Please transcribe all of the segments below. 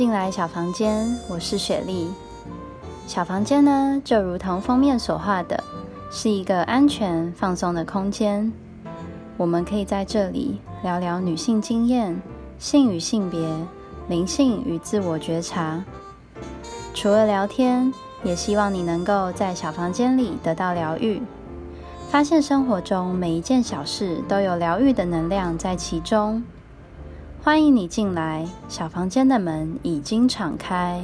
进来小房间，我是雪莉。小房间呢，就如同封面所画的，是一个安全放松的空间。我们可以在这里聊聊女性经验、性与性别、灵性与自我觉察。除了聊天，也希望你能够在小房间里得到疗愈，发现生活中每一件小事都有疗愈的能量在其中。欢迎你进来，小房间的门已经敞开。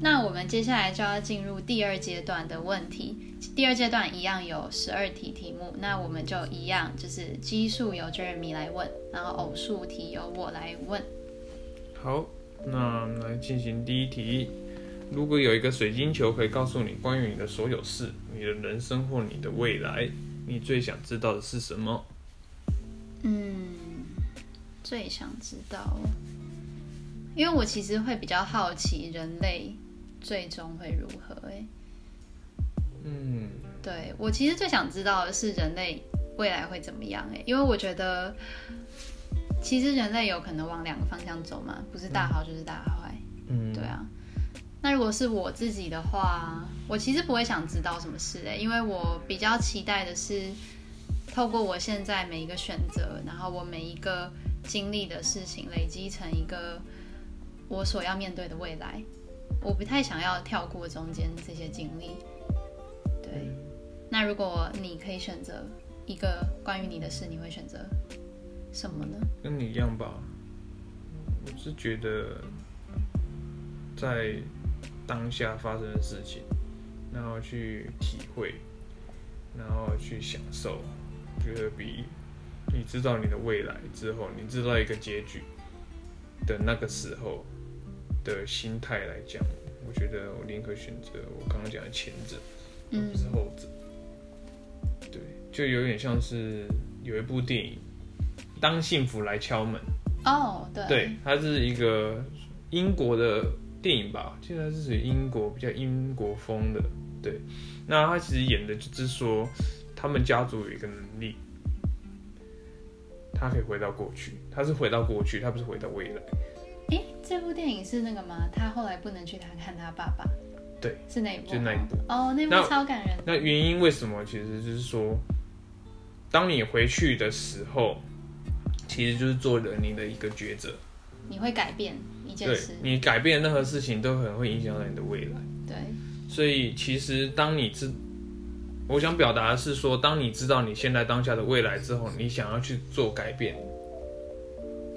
那我们接下来就要进入第二阶段的问题。第二阶段一样有十二题题目，那我们就一样，就是奇数由 Jeremy 来问，然后偶数题由我来问。好，那来进行第一题。如果有一个水晶球可以告诉你关于你的所有事、你的人生或你的未来，你最想知道的是什么？嗯，最想知道，因为我其实会比较好奇人类最终会如何。哎。嗯，对我其实最想知道的是人类未来会怎么样哎，因为我觉得其实人类有可能往两个方向走嘛，不是大好就是大坏。嗯，对啊。那如果是我自己的话，我其实不会想知道什么事哎，因为我比较期待的是透过我现在每一个选择，然后我每一个经历的事情累积成一个我所要面对的未来。我不太想要跳过中间这些经历。对，那如果你可以选择一个关于你的事，你会选择什么呢？跟你一样吧，我是觉得在当下发生的事情，然后去体会，然后去享受，觉得比你知道你的未来之后，你知道一个结局的那个时候的心态来讲，我觉得我宁可选择我刚刚讲的前者。而不是后者，对，就有点像是有一部电影《当幸福来敲门》哦，对，对，它是一个英国的电影吧，现在是属于英国比较英国风的，对，那他其实演的就是说，他们家族有一个能力，他可以回到过去，他是回到过去，他不是回到未来。哎，这部电影是那个吗？他后来不能去他看他爸爸。对，是那一部，就那一部哦，那部超感人。那原因为什么？其实就是说，当你回去的时候，其实就是做了你的一个抉择。你会改变一件事，你改变任何事情都可能会影响到你的未来。对，所以其实当你知，我想表达的是说，当你知道你现在当下的未来之后，你想要去做改变，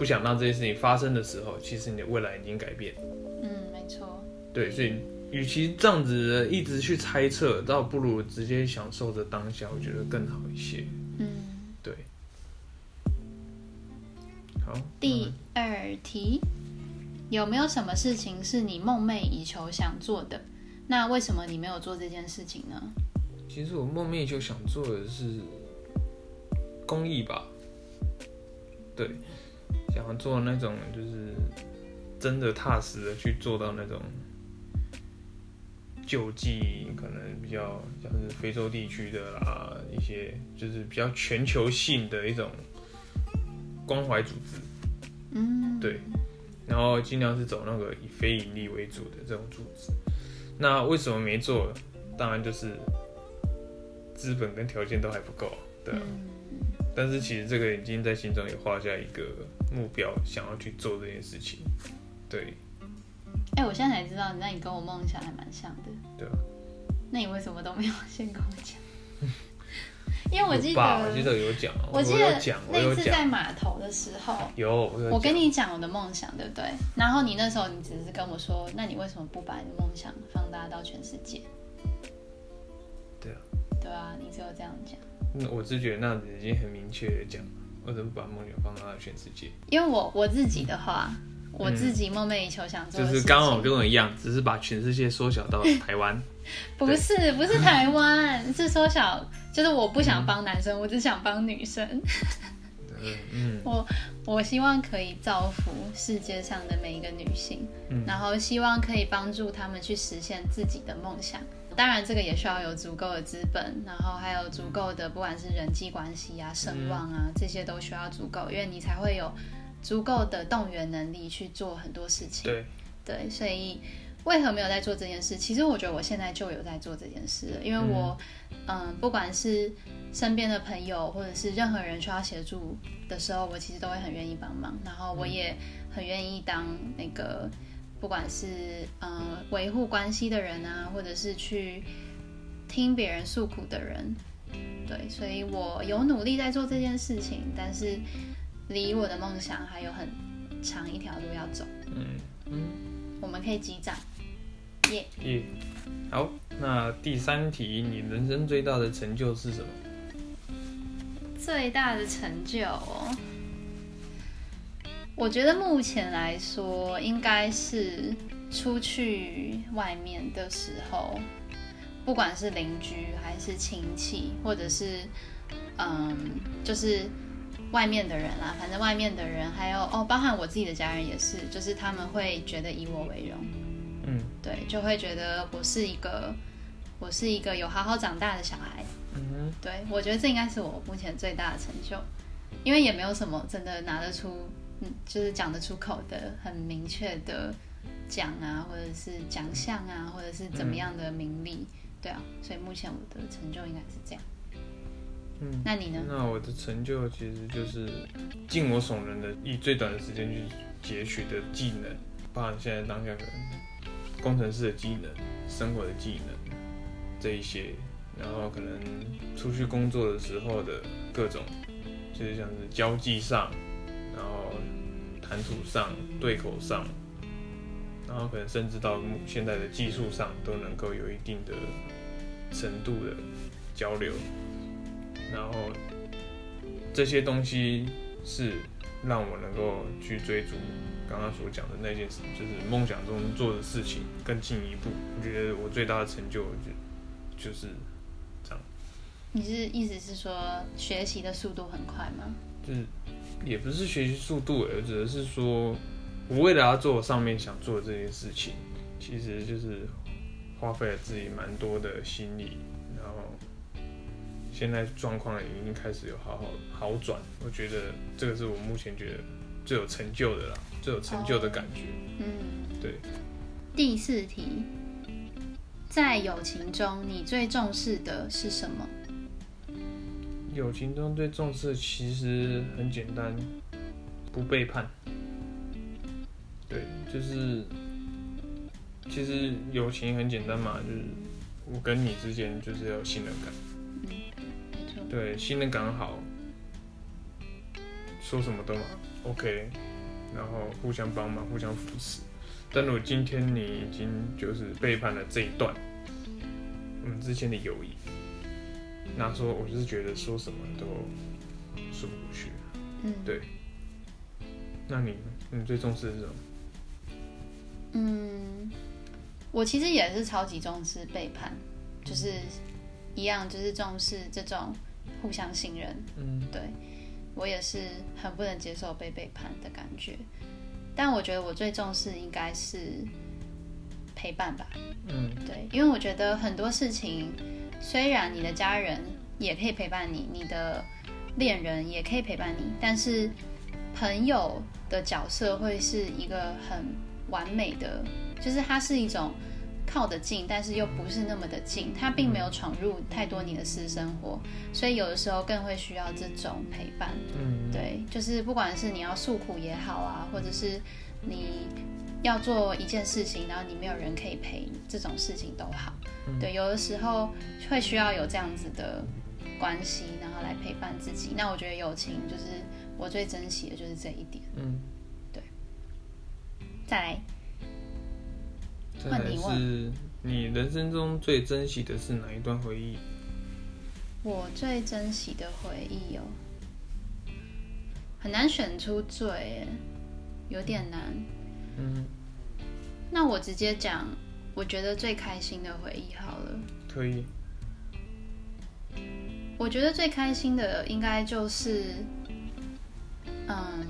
不想让这些事情发生的时候，其实你的未来已经改变。嗯，没错。对，所以。与其这样子一直去猜测，倒不如直接享受着当下，我觉得更好一些。嗯，对。好，第二题，有没有什么事情是你梦寐以求想做的？那为什么你没有做这件事情呢？其实我梦寐以求想做的是公益吧。对，想要做那种就是真的踏实的去做到那种。救济可能比较像是非洲地区的啦，一些就是比较全球性的一种关怀组织，嗯，对，然后尽量是走那个以非盈利为主的这种组织。那为什么没做？当然就是资本跟条件都还不够，对。但是其实这个已经在心中也画下一个目标，想要去做这件事情，对。哎，我现在才知道，那你跟我梦想还蛮像的。对啊。那你为什么都没有 先跟我讲？因为我记得，我记得有讲，我记得那次在码头的时候，有我跟你讲我的梦想，对不对？然后你那时候你只是跟我说，那你为什么不把你的梦想放大到全世界？对啊。对啊，你只有这样讲。那我是觉得那已经很明确的讲，我怎么把梦想放大到全世界？因为我我自己的话。我自己梦寐以求想做，就是刚好跟我一样，只是把全世界缩小到台湾。不是，不是台湾，是缩小，就是我不想帮男生，我只想帮女生。嗯嗯我我希望可以造福世界上的每一个女性，嗯然后希望可以帮助她们去实现自己的梦想。当然，这个也需要有足够的资本，然后还有足够的不管是人际关系啊、声望啊，这些都需要足够，因为你才会有足够的动员能力去做很多事情。对，对，所以为何没有在做这件事？其实我觉得我现在就有在做这件事了，因为我，嗯、不管是身边的朋友或者是任何人需要协助的时候，我其实都会很愿意帮忙，然后我也很愿意当那个，不管是呃维护关系的人啊，或者是去听别人诉苦的人，对，所以我有努力在做这件事情，但是离我的梦想还有很长一条路要走。嗯嗯我们可以击掌，耶、耶。好，那第三题，你人生最大的成就是什么？最大的成就哦，我觉得目前来说，应该是出去外面的时候，不管是邻居还是亲戚，或者是嗯，就是外面的人啦，反正外面的人还有哦，包含我自己的家人也是，就是他们会觉得以我为荣，嗯。对，就会觉得我是一个我是一个有好好长大的小孩。嗯对，我觉得这应该是我目前最大的成就，因为也没有什么真的拿得出，嗯，就是讲得出口的很明确的奖啊，或者是奖项啊，或者是怎么样的名利，对啊，所以目前我的成就应该是这样。嗯。那你呢？那我的成就其实就是尽我所能的，以最短的时间去截取的技能，包含现在当下可能工程师的技能、生活的技能这一些，然后可能出去工作的时候的各种，就是像是交际上，然后谈吐上、对口上，然后可能甚至到现在的技术上都能够有一定的程度的交流。然后这些东西是让我能够去追逐刚刚所讲的那件事，就是梦想中做的事情更进一步。我觉得我最大的成就就就是这样，你是意思是说学习的速度很快吗？就是也不是学习速度，而只是说我为了要做我上面想做的这件事情，其实就是花费了自己蛮多的心力，然后现在状况已经开始有好好好转，我觉得这个是我目前觉得最有成就的啦，最有成就的感觉。嗯，对。第四题，在友情中，你最重视的是什么？友情中最重视的其实很简单，不背叛。对，就是其实友情很简单嘛，就是我跟你之间就是要有信任感。没错，对，信任感好，说什么都嘛 OK，然后互相帮忙，互相扶持。但如果今天你已经就是背叛了这一段我们之间的友谊，那说我就是觉得说什么都说不过去。嗯，对那你你最重视的是什么？嗯，我其实也是超级重视背叛，就是一样，就是重视这种互相信任。嗯对我也是很不能接受被背叛的感觉，但我觉得我最重视应该是陪伴吧。嗯对，因为我觉得很多事情，虽然你的家人也可以陪伴你，你的恋人也可以陪伴你，但是朋友的角色会是一个很完美的，就是它是一种靠得近，但是又不是那么的近，它并没有闯入太多你的私生活，所以有的时候更会需要这种陪伴。嗯，对，就是不管是你要诉苦也好啊，或者是你要做一件事情，然后你没有人可以陪，这种事情都好。嗯对，有的时候会需要有这样子的关系，然后来陪伴自己。那我觉得友情就是我最珍惜的就是这一点。嗯，再来，再来换你问是你人生中最珍惜的是哪一段回忆？我最珍惜的回忆哦，很难选出最，有点难。嗯，那我直接讲，我觉得最开心的回忆好了。可以。我觉得最开心的应该就是嗯，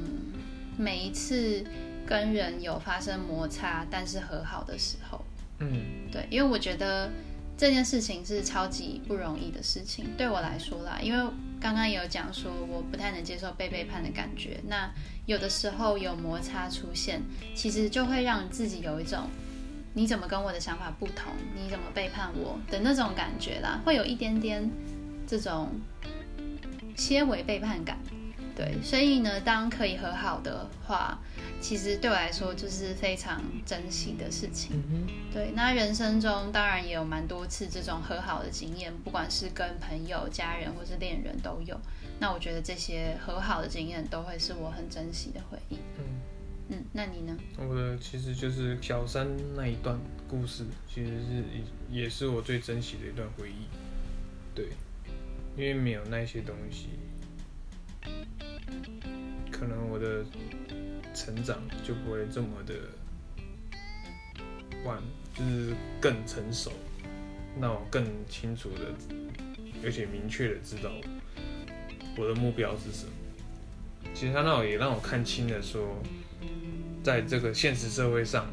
每一次跟人有发生摩擦，但是和好的时候，嗯对，因为我觉得这件事情是超级不容易的事情，对我来说啦，因为刚刚有讲说我不太能接受被背叛的感觉，那有的时候有摩擦出现，其实就会让自己有一种你怎么跟我的想法不同，你怎么背叛我的那种感觉啦，会有一点点这种些微背叛感。对，所以呢，当可以和好的话，其实对我来说就是非常珍惜的事情。嗯，对，那人生中当然也有蛮多次这种和好的经验，不管是跟朋友、家人或是恋人都有。那我觉得这些和好的经验都会是我很珍惜的回忆。嗯，嗯，那你呢？我的其实就是小三那一段故事，其实是也也是我最珍惜的一段回忆。对，因为没有那些东西，可能我的成长就不会这么的晚，就是更成熟，让我更清楚的，而且明确的知道我的目标是什么。其实他让我也让我看清了说，在这个现实社会上，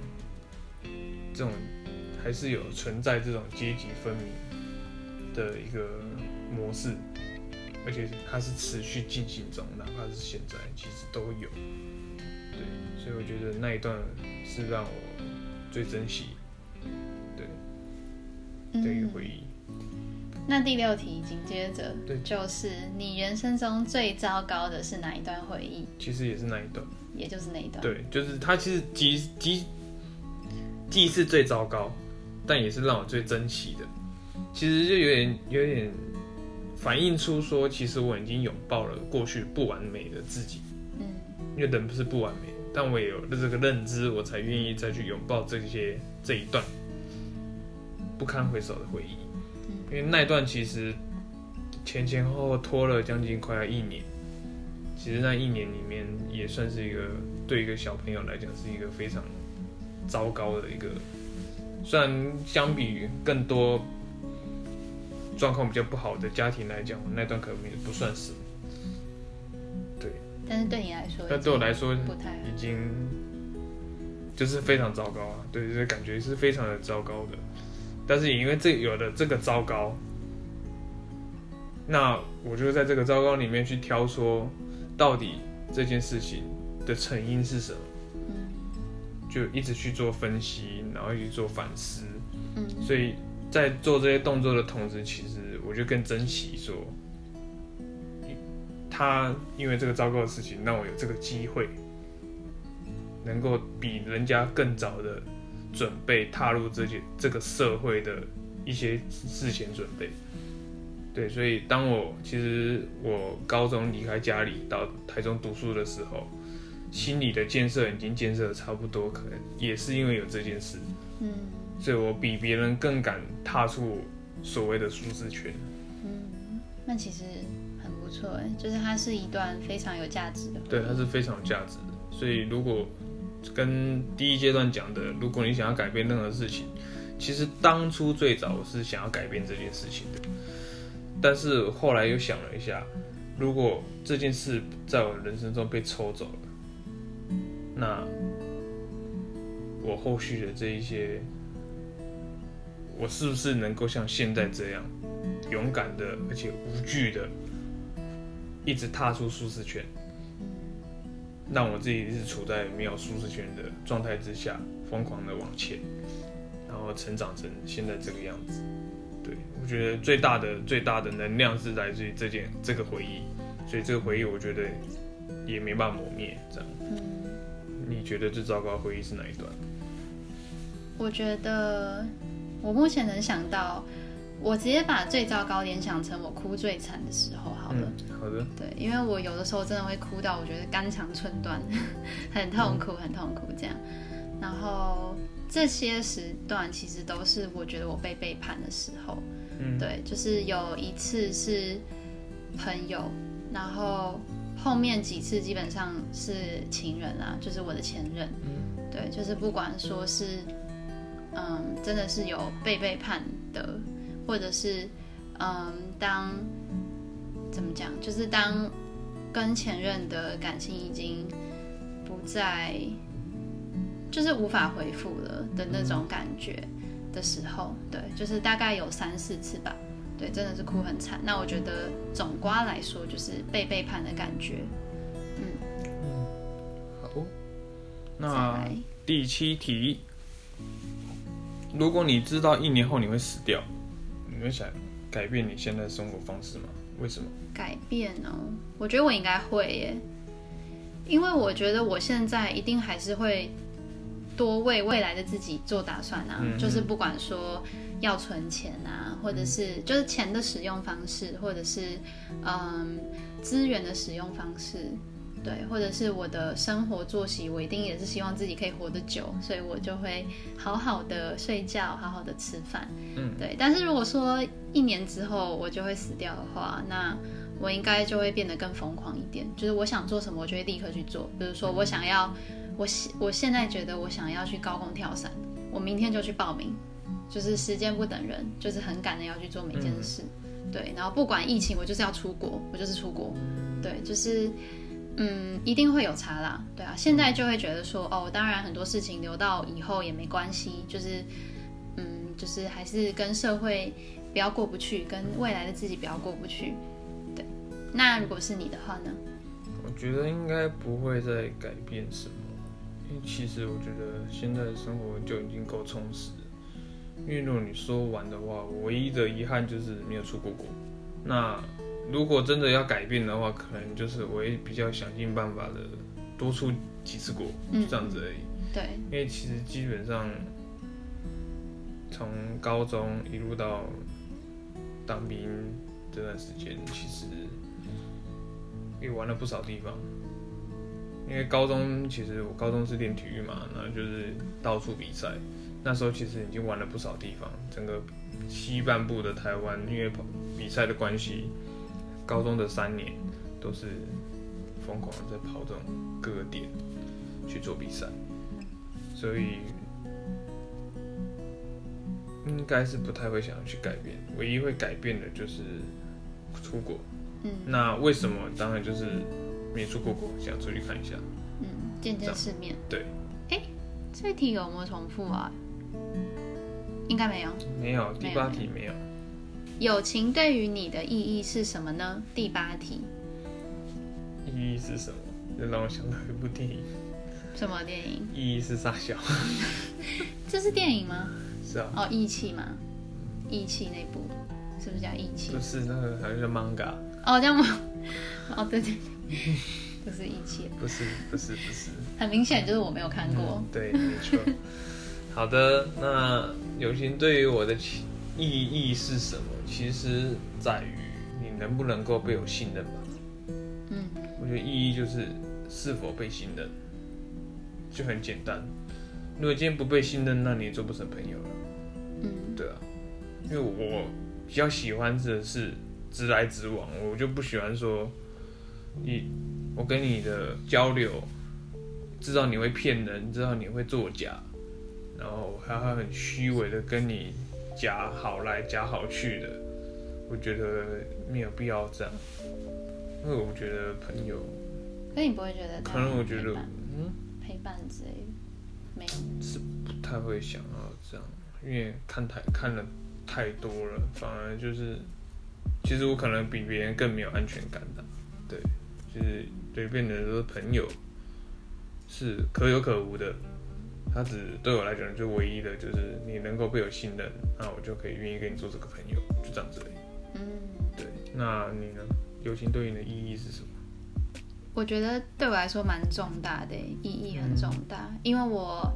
这种还是有存在这种阶级分明的一个模式，而且它是持续进行中，哪怕是现在，其实都有。对，所以我觉得那一段是让我最珍惜的一个回忆。那第六题紧接着对就是你人生中最糟糕的是哪一段回忆？其实也是那一段。也就是那一段。对，就是它其实既既既是最糟糕，但也是让我最珍惜的。其实就有点有点反映出说，其实我已经拥抱了过去不完美的自己。嗯因为人不是不完美，但我也有了这个认知，我才愿意再去拥抱这些这一段不堪回首的回忆。因为那一段其实前前后后拖了将近快要一年，其实那一年里面也算是一个对一个小朋友来讲是一个非常糟糕的一个，虽然相比于更多状况比较不好的家庭来讲，那段可能不算什么。对，但是对你来说，那对我来说不太已经就是非常糟糕啊，对，就是感觉是非常的糟糕的。但是也因为这有了这个糟糕，那我就在这个糟糕里面去挑说，到底这件事情的成因是什么，嗯。就一直去做分析，然后去做反思。嗯。所以在做这些动作的同时，其实我就更珍惜说，他因为这个糟糕的事情，让我有这个机会，能够比人家更早的准备踏入这些这个社会的一些事前准备。对，所以当我其实我高中离开家里到台中读书的时候，心理的建设已经建设的差不多，可能也是因为有这件事。嗯所以我比别人更敢踏出所谓的舒适圈。嗯，那其实很不错哎，就是它是一段非常有价值的。对，它是非常有价值的。所以如果跟第一阶段讲的，如果你想要改变任何事情，其实当初最早我是想要改变这件事情的，但是后来又想了一下，如果这件事在我人生中被抽走了，那我后续的这一些，我是不是能够像现在这样勇敢的而且无惧的，一直踏出舒适圈？让我自己是处在没有舒适圈的状态之下，疯狂的往前，然后成长成现在这个样子。对我觉得最大的最大的能量是来自于这件这个回忆，所以这个回忆我觉得也没办法磨灭。这样，嗯，你觉得最糟糕的回忆是哪一段？我觉得我目前能想到，我直接把最糟糕联想成我哭最惨的时候好了。嗯，好的，对，因为我有的时候真的会哭到我觉得肝肠寸断，很痛苦，很痛苦这样。然后这些时段其实都是我觉得我被背叛的时候。嗯，对，就是有一次是朋友，然后后面几次基本上是情人啊，就是我的前任。嗯对，就是不管说是，嗯，真的是有被背叛的，或者是，嗯，当怎么讲，就是当跟前任的感情已经不再，就是无法回复了的那种感觉的时候，对，就是大概有三四次吧，对，真的是哭很惨。那我觉得总瓜来说，就是被背叛的感觉。嗯好，再那来第七题，如果你知道一年后你会死掉，你会想改变你现在的生活方式吗？为什么？改变哦，我觉得我应该会耶，因为我觉得我现在一定还是会多为未来的自己做打算啊，嗯就是不管说要存钱啊，或者是就是钱的使用方式，或者是嗯资源的使用方式。对，或者是我的生活作息，我一定也是希望自己可以活得久，所以我就会好好的睡觉，好好的吃饭。嗯，对，但是如果说一年之后我就会死掉的话，那我应该就会变得更疯狂一点，就是我想做什么，我就会立刻去做。比如说，我想要，我现我现在觉得我想要去高空跳伞，我明天就去报名，就是时间不等人，就是很赶的要去做每件事。对，然后不管疫情，我就是要出国，我就是出国。对，就是。嗯，一定会有差啦，对啊，现在就会觉得说，哦，当然很多事情留到以后也没关系，就是，嗯，就是还是跟社会不要过不去，跟未来的自己不要过不去，对。那如果是你的话呢？我觉得应该不会再改变什么，因为其实我觉得现在的生活就已经够充实了。因为如果你说完的话，我唯一的遗憾就是没有出过国。那如果真的要改变的话，可能就是我也比较想尽办法的多出几次国，嗯就这样子而已。对，因为其实基本上从高中一路到当兵这段时间，其实也玩了不少地方。因为高中其实我高中是练体育嘛，然后就是到处比赛。那时候其实已经玩了不少地方，整个西半部的台湾，因为跑比赛的关系，高中的三年都是疯狂的在跑这种各个点去做比赛。所以应该是不太会想要去改变，唯一会改变的就是出国。嗯那为什么？当然就是没出过国，想出去看一下。嗯，见见世面。对，哎这题有没有重复啊？应该没有。没有，第八没有题没有。友情对于你的意义是什么呢？第八题，意义是什么？就让我想到一部电影，什么电影？意义是傻笑。这是电影吗？是啊，哦，义气吗？义气那部是不是叫义气不？是那个好像叫 manga，哦，这样吗？哦，对对对，不是义气，不是不是不是。很明显就是我没有看过。对，没错。好的，那友情对于我的其意义是什么？其实在于你能不能够被我信任吧。嗯我觉得意义就是是否被信任，就很简单。如果今天不被信任，那你也做不成朋友了，嗯对啊。因为我比较喜欢的是直来直往，我就不喜欢说你我跟你的交流，知道你会骗人，知道你会作假，然后还会很虚伪的跟你假好来假好去的，我觉得没有必要这样。因为我觉得朋友，可你不会觉得可能我觉得嗯陪伴之类的没有？是不太会想要这样，因为看太看了太多了，反而就是，其实我可能比别人更没有安全感的，对，就是对变得说朋友是可有可无的，他只对我来讲就唯一的就是你能够被我信任，那我就可以愿意跟你做这个朋友，就这样子而已。嗯，对，那你呢？友情对你的意义是什么？我觉得对我来说蛮重大的，意义很重大，因为我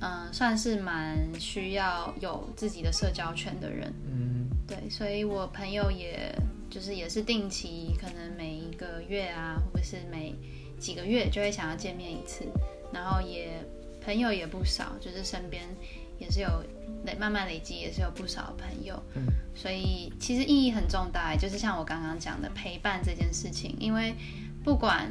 嗯、呃算是蛮需要有自己的社交圈的人，嗯对，所以我朋友也就是也是定期，可能每一个月啊，或者是每几个月就会想要见面一次，然后也朋友也不少，就是身边也是有累慢慢累积，也是有不少朋友，嗯。所以其实意义很重大，就是像我刚刚讲的陪伴这件事情，因为不管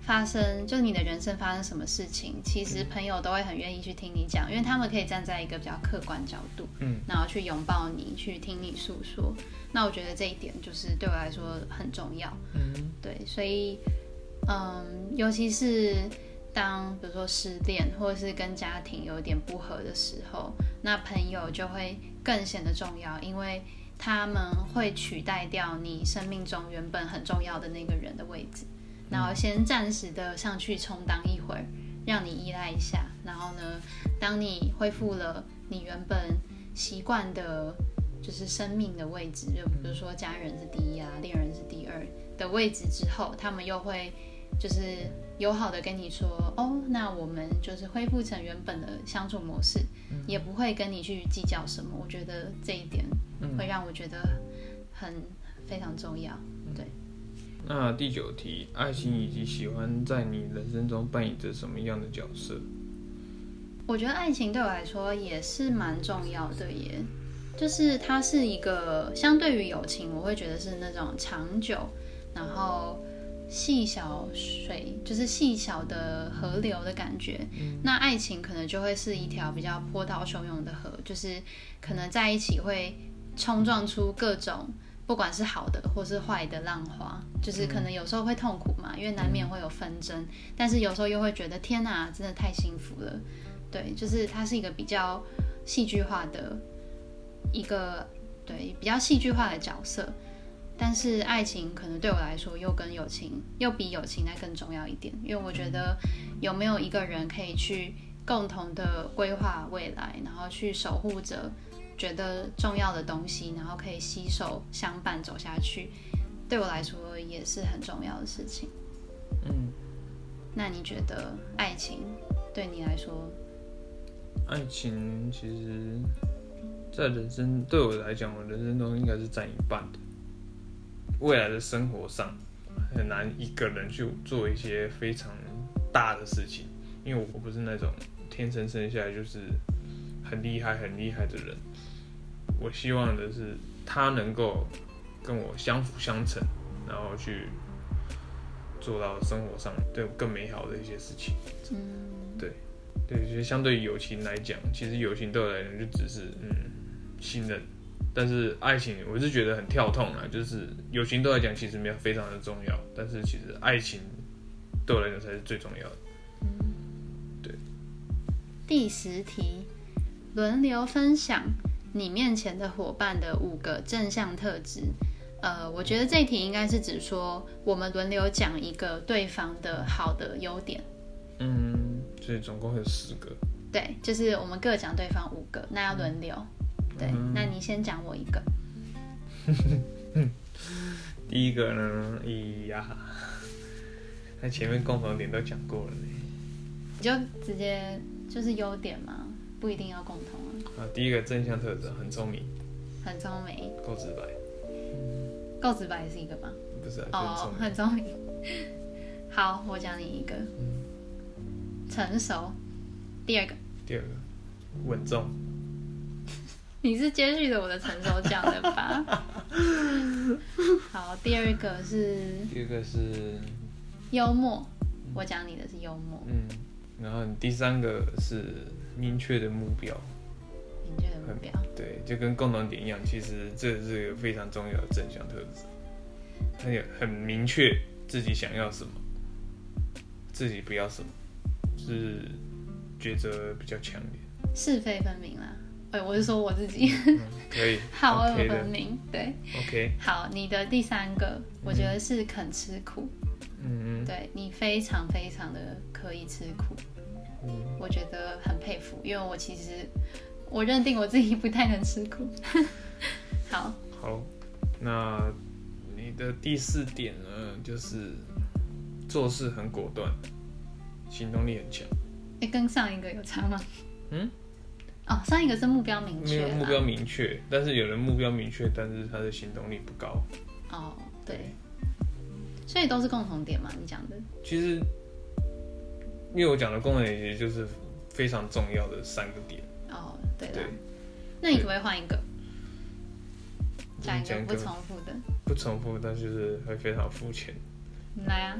发生，就你的人生发生什么事情，其实朋友都会很愿意去听你讲，因为他们可以站在一个比较客观角度，嗯，然后去拥抱你，去听你诉说。那我觉得这一点就是对我来说很重要，嗯。对，所以，嗯，尤其是当比如说失恋，或者是跟家庭有点不合的时候，那朋友就会更显得重要，因为他们会取代掉你生命中原本很重要的那个人的位置，然后先暂时的上去充当一会儿，让你依赖一下，然后呢，当你恢复了你原本习惯的。就是生命的位置，就比如说家人是第一啊，恋人是第二的位置之后，他们又会就是友好的跟你说，哦，那我们就是恢复成原本的相处模式，也不会跟你去计较什么。我觉得这一点会让我觉得很非常重要。对。那第九题，爱情以及喜欢在你人生中扮演着什么样的角色？我觉得爱情对我来说也是蛮重要的耶。就是它是一个相对于友情，我会觉得是那种长久，然后细小水，就是细小的河流的感觉。那爱情可能就会是一条比较波涛汹涌的河，就是可能在一起会冲撞出各种，不管是好的或是坏的浪花。就是可能有时候会痛苦嘛，因为难免会有纷争，但是有时候又会觉得天哪，真的太幸福了。对，就是它是一个比较戏剧化的。一个对比较戏剧化的角色，但是爱情可能对我来说又跟友情又比友情再更重要一点，因为我觉得有没有一个人可以去共同的规划未来，然后去守护着觉得重要的东西，然后可以携手相伴走下去，对我来说也是很重要的事情。嗯，那你觉得爱情对你来说？爱情其实。在人生对我来讲，我人生中应该是占一半的。未来的生活上很难一个人去做一些非常大的事情，因为我不是那种天生生下来就是很厉害、很厉害的人。我希望的是他能够跟我相辅相成，然后去做到生活上对更美好的一些事情。嗯，对，对，其实相对于友情来讲，其实友情对我来讲就只是嗯。信任，但是爱情我是觉得很跳痛啊，就是友情对我来讲其实没有非常的重要，但是其实爱情对我来讲才是最重要的。嗯对。第十题，轮流分享你面前的伙伴的五个正向特质。呃，我觉得这题应该是指说我们轮流讲一个对方的好的优点。嗯，所以总共有十个。对，就是我们各讲对方五个，那要轮流。对，那你先讲我一个。第一个呢，哎呀，那前面共同点都讲过了呢。你就直接就是优点嘛，不一定要共同啊。啊，第一个正向特质，很聪明。很聪明。够直白。够直白是一个吗？不是，哦，很聪明。好，我讲你一个。成熟。第二个。第二个，稳重。你是接续着我的成熟讲的吧？好，第二个是第二个是幽默，我讲你的是幽默。嗯，然后第三个是明确的目标，明确的目标，对，就跟共同点一样，其实这是一个非常重要的正向特质，很有很明确自己想要什么，自己不要什么，是抉择比较强烈，是非分明啦。对，我是说我自己，可以，好恶分明，对，OK，好，你的第三个，我觉得是肯吃苦，嗯嗯。对你非常非常的可以吃苦，嗯，我觉得很佩服，因为我其实我认定我自己不太能吃苦，好，好，那你的第四点呢，就是做事很果断，行动力很强，哎，跟上一个有差吗？嗯。哦，上一个是目标明确，没有目标明确，但是有人目标明确，但是他的行动力不高。哦，对，所以都是共同点嘛？你讲的。其实，因为我讲的共同点其实就是非常重要的三个点。哦，对对。那你可不可以换一个？讲一个不重复的。不重复，但就是会非常肤浅。来啊！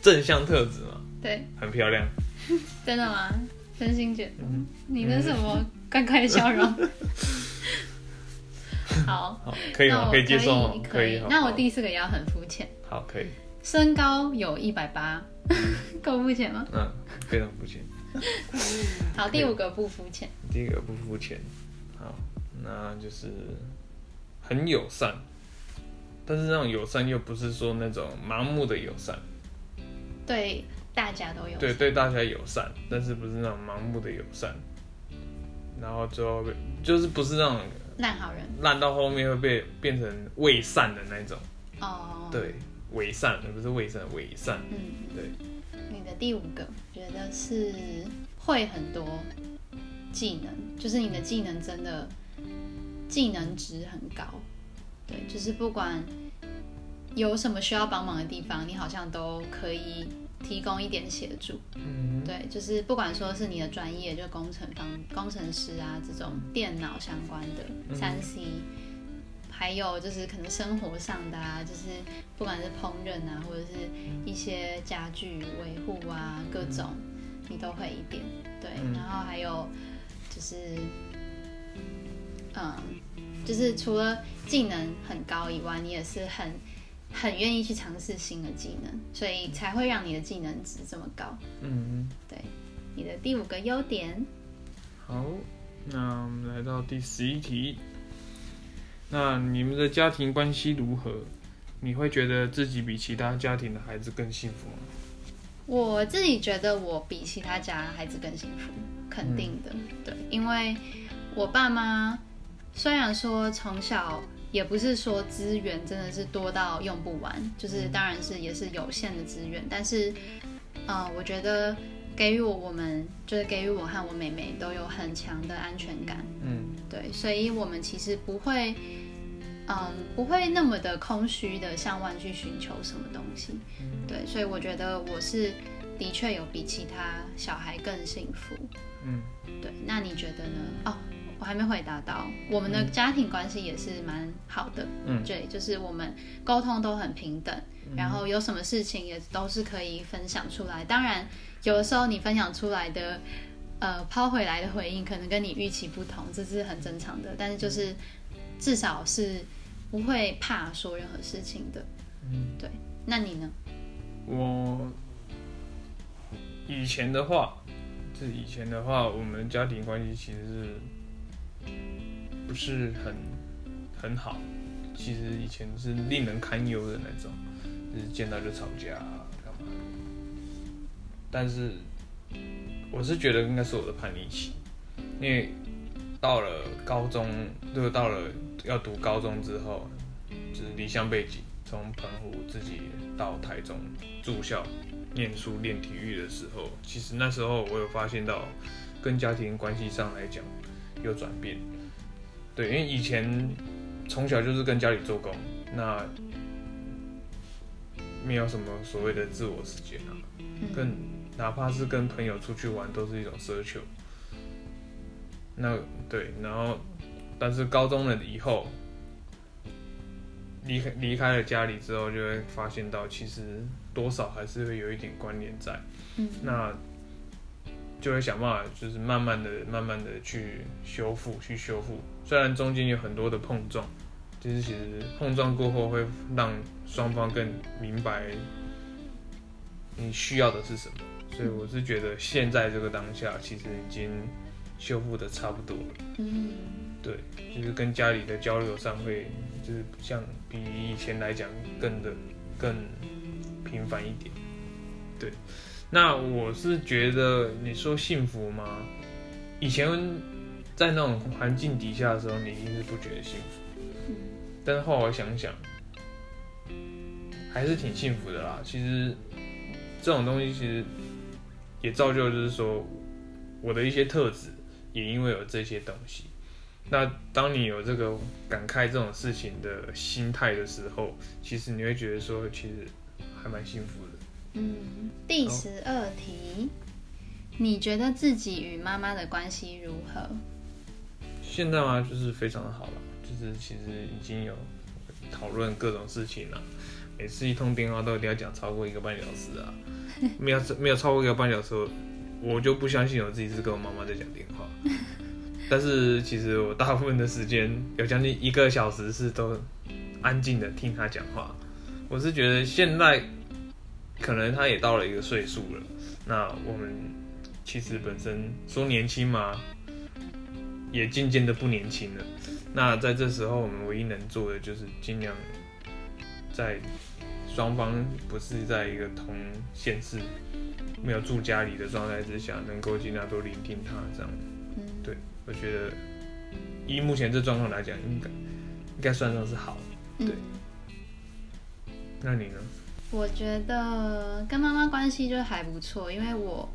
正向特质嘛，对，很漂亮。真的吗？真心觉得嗯你那什么怪怪的笑容？好，好，可以吗？可以接受吗？可以。那我第四个也要很肤浅，好可以，身高有一百八，够肤浅吗？嗯，非常肤浅。好，第五个不肤浅，第一个不肤浅，好，那就是很友善，但是那种友善又不是说那种盲目的友善，对大家都有。对对大家友善，但是不是那种盲目的友善，然后最后被就是不是那种烂好人。烂到后面会被变成伪善的那种，哦。，对，伪善而不是伪善，伪善，嗯，对，你的第五个觉得是会很多技能，就是你的技能真的技能值很高，对，就是不管有什么需要帮忙的地方，你好像都可以提供一点协助。嗯，对，就是不管说是你的专业，就工程方、工程师啊这种电脑相关的嗯三 C，、还有就是可能生活上的啊，就是不管是烹饪啊，或者是一些家具维护啊，各种你都会一点。对，嗯然后还有就是，嗯，就是除了技能很高以外，你也是很很愿意去尝试新的技能，所以才会让你的技能值这么高。嗯，对，你的第五个优点，好，那我们来到第十一题。那你们的家庭关系如何？你会觉得自己比其他家庭的孩子更幸福吗？我自己觉得我比其他家孩子更幸福，肯定的。对，因为我爸妈虽然说从小也不是说资源真的是多到用不完，就是当然是也是有限的资源，但是，呃，我觉得给予我我们就是给予我和我妹妹都有很强的安全感。嗯对，所以我们其实不会，嗯，不会那么的空虚的向外去寻求什么东西。对，所以我觉得我是的确有比其他小孩更幸福。嗯对，那你觉得呢？哦，我还没回答到，我们的家庭关系也是蛮好的。嗯对，就是我们沟通都很平等，然后有什么事情也都是可以分享出来。当然，有的时候你分享出来的，呃，抛回来的回应可能跟你预期不同，这是很正常的。但是就是至少是不会怕说任何事情的。嗯，对，那你呢？我以前的话，是以前的话，我们家庭关系其实是不是很很好？其实以前是令人堪忧的那种，就是见到就吵架啊，干嘛？但是我是觉得应该是我的叛逆期，因为到了高中，就到了要读高中之后，就是离乡背景，从澎湖自己到台中住校念书练体育的时候，其实那时候我有发现到跟家庭关系上来讲有转变。对，因为以前从小就是跟家里做工，那没有什么所谓的自我时间啊，跟哪怕是跟朋友出去玩都是一种奢求。那对，然后但是高中了以后，离开离开了家里之后，就会发现到其实多少还是会有一点关联在。嗯那就会想办法，就是慢慢的、慢慢的去修复、去修复。虽然中间有很多的碰撞，就是其实碰撞过后会让双方更明白你需要的是什么。所以我是觉得现在这个当下，其实已经修复的差不多了。嗯对，就是跟家里的交流上会，就是像比以前来讲更的更频繁一点。对，那我是觉得你说幸福吗？以前在那种环境底下的时候，你一定是不觉得幸福，嗯但是后来想想，还是挺幸福的啦。其实这种东西其实也造就，就是说我的一些特质，也因为有这些东西。那当你有这个感慨这种事情的心态的时候，其实你会觉得说，其实还蛮幸福的。嗯，第十二题，你觉得自己与妈妈的关系如何？现在嘛，就是非常的好了，就是其实已经有讨论各种事情了，每次一通电话都一定要讲超过一个半小时啊，没有没有超过一个半小时，我就不相信我自己是跟我妈妈在讲电话。但是其实我大部分的时间有将近一个小时是都安静的听她讲话。我是觉得现在可能他也到了一个岁数了，那我们其实本身说年轻嘛，也渐渐的不年轻了。那在这时候，我们唯一能做的就是尽量在双方不是在一个同县市、没有住家里的状态之下，能够尽量多聆听他这样。嗯，对，我觉得以目前这状况来讲，应该应该算上是好。对，那你呢？我觉得跟妈妈关系就还不错，因为我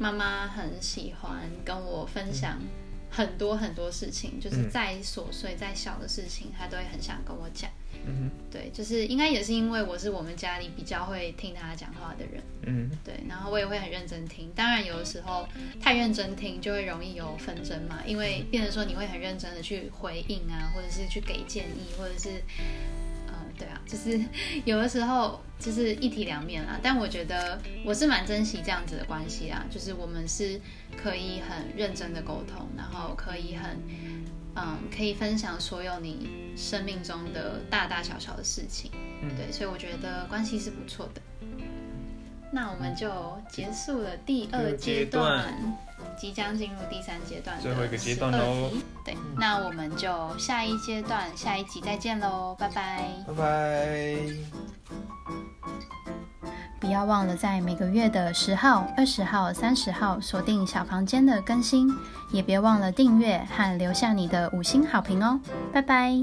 妈妈很喜欢跟我分享很多很多事情，就是再琐碎、再小的事情，她都会很想跟我讲。嗯对，就是应该也是因为我是我们家里比较会听她讲话的人。嗯对，然后我也会很认真听。当然，有的时候太认真听就会容易有纷争嘛，因为变成说你会很认真的去回应啊，或者是去给建议，或者是，呃，对啊，就是 有的时候就是一体两面啦。但我觉得我是蛮珍惜这样子的关系啊，就是我们是可以很认真的沟通，然后可以很。嗯，可以分享所有你生命中的大大小小的事情，嗯对，所以我觉得关系是不错的。那我们就结束了第二阶段，即将进入第三阶段，最后一个阶段喽。对，那我们就下一阶段，下一集再见喽，拜拜。拜拜。不要忘了在每个月的十号、二十号、三十号锁定小房间的更新，也别忘了订阅和留下你的五星好评哦。拜拜。